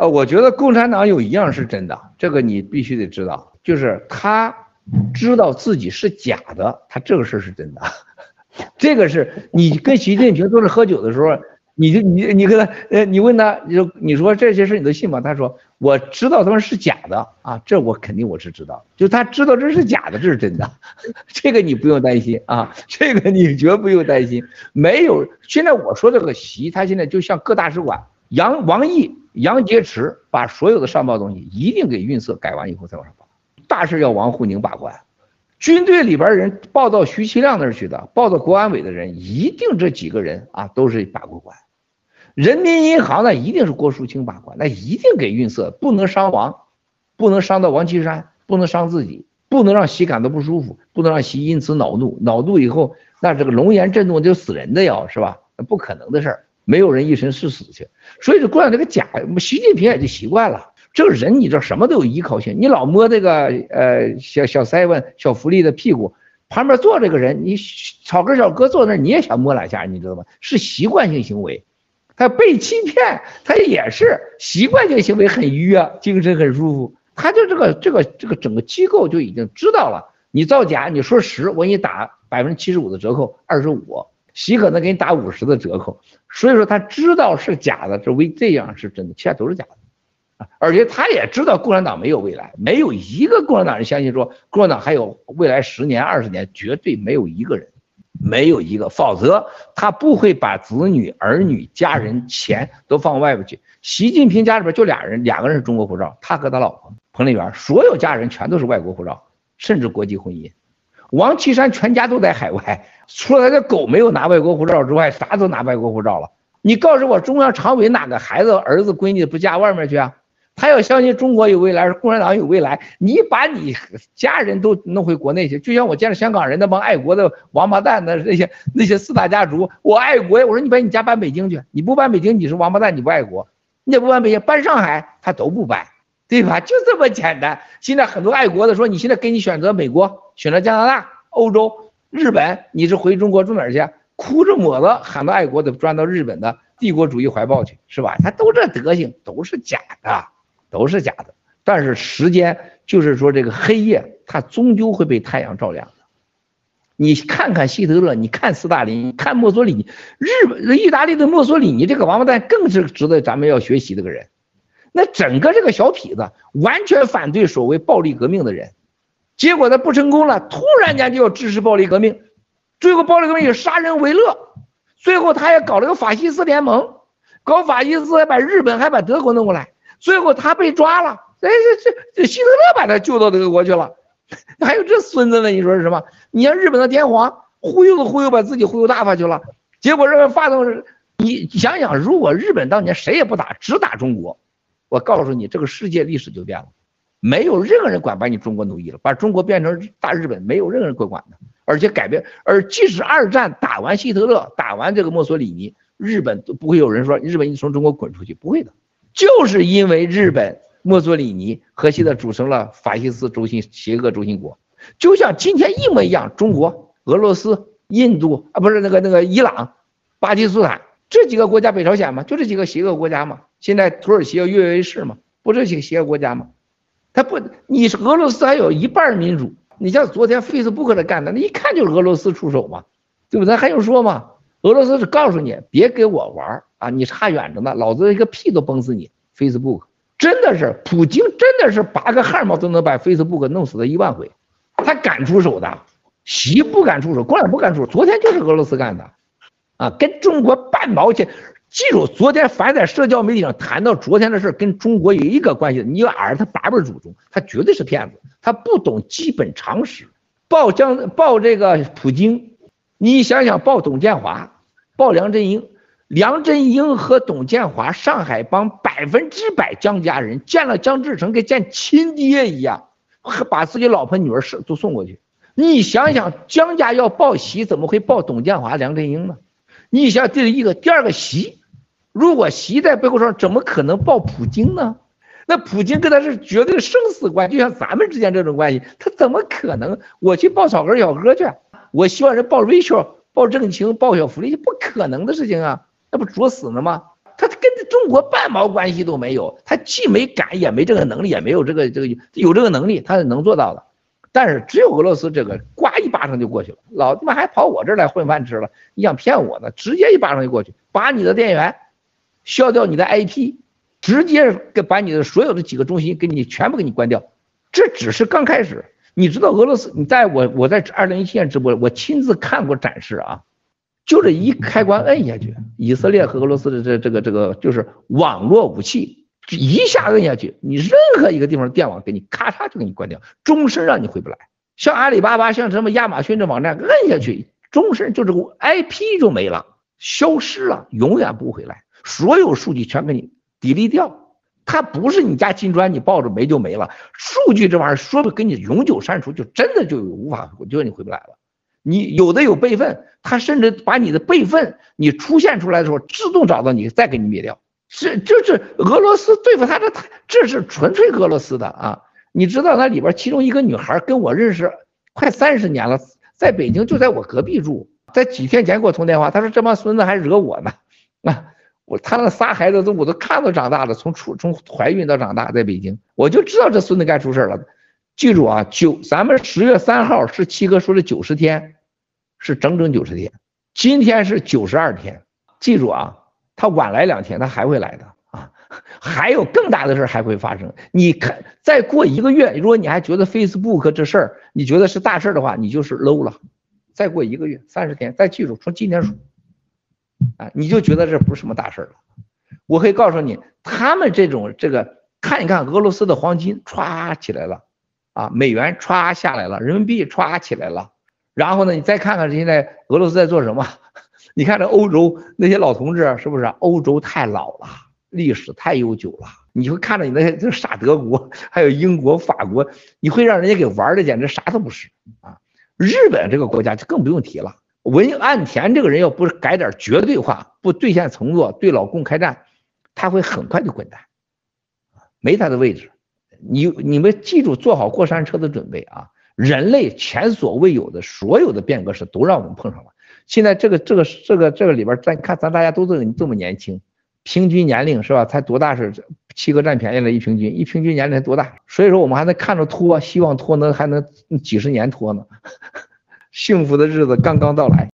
呃，我觉得共产党有一样是真的，这个你必须得知道，就是他知道自己是假的，他这个事儿是真的。这个是你跟习近平都是喝酒的时候。你就你你跟他呃，你问他，你说你说这些事你都信吗？他说我知道他们是假的啊，这我肯定我是知道，就他知道这是假的，这是真的，这个你不用担心啊，这个你绝不用担心。没有，现在我说这个习，他现在就像各大使馆，杨王毅、杨洁篪把所有的上报东西一定给运色改完以后再往上报，大事要王沪宁把关，军队里边人报到徐其亮那儿去的，报到国安委的人，一定这几个人啊都是把过关。人民银行那一定是郭树清把关，那一定给运色，不能伤亡，不能伤到王岐山，不能伤自己，不能让习感到不舒服，不能让习因此恼怒，恼怒以后那这个龙颜震怒就死人的要是吧？那不可能的事儿，没有人一生是死去，所以就惯这个假，习近平也就习惯了。这个人你知道什么都有依靠性，你老摸这个呃小小塞文小福利的屁股，旁边坐这个人，你草根小哥坐那你也想摸两下，你知道吗？是习惯性行为。他被欺骗，他也是习惯性行为很愉悦，精神很舒服。他就这个这个这个整个机构就已经知道了，你造假，你说十，我给你打百分之七十五的折扣，二十五，习可能给你打五十的折扣。所以说他知道是假的，这为这样是真的，其他都是假的。而且他也知道共产党没有未来，没有一个共产党人相信说共产党还有未来十年二十年，绝对没有一个人。没有一个，否则他不会把子女、儿女、家人、钱都放外边去。习近平家里边就俩人，两个人是中国护照，他和他老婆彭丽媛，所有家人全都是外国护照，甚至国际婚姻。王岐山全家都在海外，除了他的狗没有拿外国护照之外，啥都拿外国护照了。你告诉我，中央常委哪个孩子、儿子、闺女不嫁外面去啊？他要相信中国有未来，共产党有未来，你把你家人都弄回国内去，就像我见了香港人那帮爱国的王八蛋的那些那些四大家族，我爱国呀，我说你把你家搬北京去，你不搬北京你是王八蛋，你不爱国，你也不搬北京，搬上海他都不搬，对吧？就这么简单。现在很多爱国的说，你现在给你选择美国，选择加拿大、欧洲、日本，你是回中国住哪儿去？哭着抹着喊到爱国的钻到日本的帝国主义怀抱去，是吧？他都这德行，都是假的。都是假的，但是时间就是说这个黑夜，它终究会被太阳照亮的。你看看希特勒，你看斯大林，看墨索里尼，日本、意大利的墨索里尼这个王八蛋更是值得咱们要学习的个人。那整个这个小痞子完全反对所谓暴力革命的人，结果他不成功了，突然间就要支持暴力革命，最后暴力革命以杀人为乐，最后他也搞了个法西斯联盟，搞法西斯还把日本还把德国弄过来。最后他被抓了，哎，这这这希特勒把他救到德国去了，还有这孙子呢？你说是什么？你像日本的天皇忽悠的忽悠，把自己忽悠大发去了。结果这个发动，你想想，如果日本当年谁也不打，只打中国，我告诉你，这个世界历史就变了，没有任何人管把你中国奴役了，把中国变成大日本，没有任何人会管的，而且改变。而即使二战打完希特勒，打完这个墨索里尼，日本都不会有人说日本你从中国滚出去，不会的。就是因为日本墨索里尼和希特组成了法西斯轴心邪恶轴心国，就像今天一模一样。中国、俄罗斯、印度啊，不是那个那个伊朗、巴基斯坦这几个国家，北朝鲜嘛，就这几个邪恶国家嘛。现在土耳其要跃跃欲试嘛，不这几个邪恶国家嘛？他不，你是俄罗斯还有一半民主，你像昨天 Facebook 的干的，那一看就是俄罗斯出手嘛，对不对？还用说吗？俄罗斯是告诉你别给我玩啊，你差远着呢，老子一个屁都崩死你。Facebook 真的是普京，真的是拔个汗毛都能把 Facebook 弄死他一万回，他敢出手的，习不敢出手，共产不敢出手。昨天就是俄罗斯干的，啊，跟中国半毛钱。记住，昨天凡在社交媒体上谈到昨天的事跟中国有一个关系的，你要耳他八辈祖宗，他绝对是骗子，他不懂基本常识。报江报这个普京。你想想，报董建华，报梁振英，梁振英和董建华，上海帮百分之百江家人见了江志成，跟见亲爹一样，把自己老婆女儿是都送过去。你想想，江家要报习，怎么会报董建华、梁振英呢？你想，这是一个，第二个习，如果习在背后说，怎么可能报普京呢？那普京跟他是绝对生死关系，就像咱们之间这种关系，他怎么可能？我去报草根小哥去。我希望人报 Rachel、报郑清、报小福利，不可能的事情啊，那不作死呢吗？他跟着中国半毛关系都没有，他既没敢也没这个能力，也没有这个这个有这个能力，他是能做到的。但是只有俄罗斯这个，呱一巴掌就过去了，老他妈还跑我这儿来混饭吃了，你想骗我呢？直接一巴掌就过去，把你的电源消掉，你的 IP，直接给把你的所有的几个中心给你全部给你关掉。这只是刚开始，你知道俄罗斯？你在我我在二零一七年直播，我亲自看过展示啊，就这一开关摁下去，以色列和俄罗斯的这这个这个就是网络武器。一下摁下去，你任何一个地方电网给你咔嚓就给你关掉，终身让你回不来。像阿里巴巴，像什么亚马逊这网站，摁下去，终身就这个 IP 就没了，消失了，永远不回来，所有数据全给你 delete 掉。它不是你家金砖，你抱着没就没了。数据这玩意儿说不给你永久删除，就真的就无法，就你回不来了。你有的有备份，它甚至把你的备份，你出现出来的时候自动找到你，再给你灭掉。是，就是俄罗斯对付他的，这是纯粹俄罗斯的啊！你知道那里边其中一个女孩跟我认识快三十年了，在北京就在我隔壁住，在几天前给我通电话，她说这帮孙子还惹我呢，啊，我他那仨孩子都我都看到长大了，从出从怀孕到长大在北京，我就知道这孙子该出事了。记住啊，九咱们十月三号是七哥说的九十天，是整整九十天，今天是九十二天，记住啊。他晚来两天，他还会来的啊！还有更大的事还会发生。你看，再过一个月，如果你还觉得 Facebook 这事儿你觉得是大事儿的话，你就是 low 了。再过一个月，三十天，再记住，从今天数啊，你就觉得这不是什么大事儿了。我可以告诉你，他们这种这个，看一看俄罗斯的黄金歘起来了啊，美元歘下来了，人民币歘起来了。然后呢，你再看看现在俄罗斯在做什么？你看这欧洲那些老同志是不是？欧洲太老了，历史太悠久了。你会看着你那些这傻德国，还有英国、法国，你会让人家给玩的简直啥都不是啊！日本这个国家就更不用提了。文岸田这个人要不是改点绝对化，不兑现承诺，对老共开战，他会很快就滚蛋，没他的位置。你你们记住，做好过山车的准备啊！人类前所未有的所有的变革史都让我们碰上了。现在这个这个这个这个里边，咱看咱大家都这这么年轻，平均年龄是吧？才多大是？七哥占便宜了，一平均一平均年龄才多大？所以说我们还能看着拖，希望拖能还能几十年拖呢。幸福的日子刚刚到来。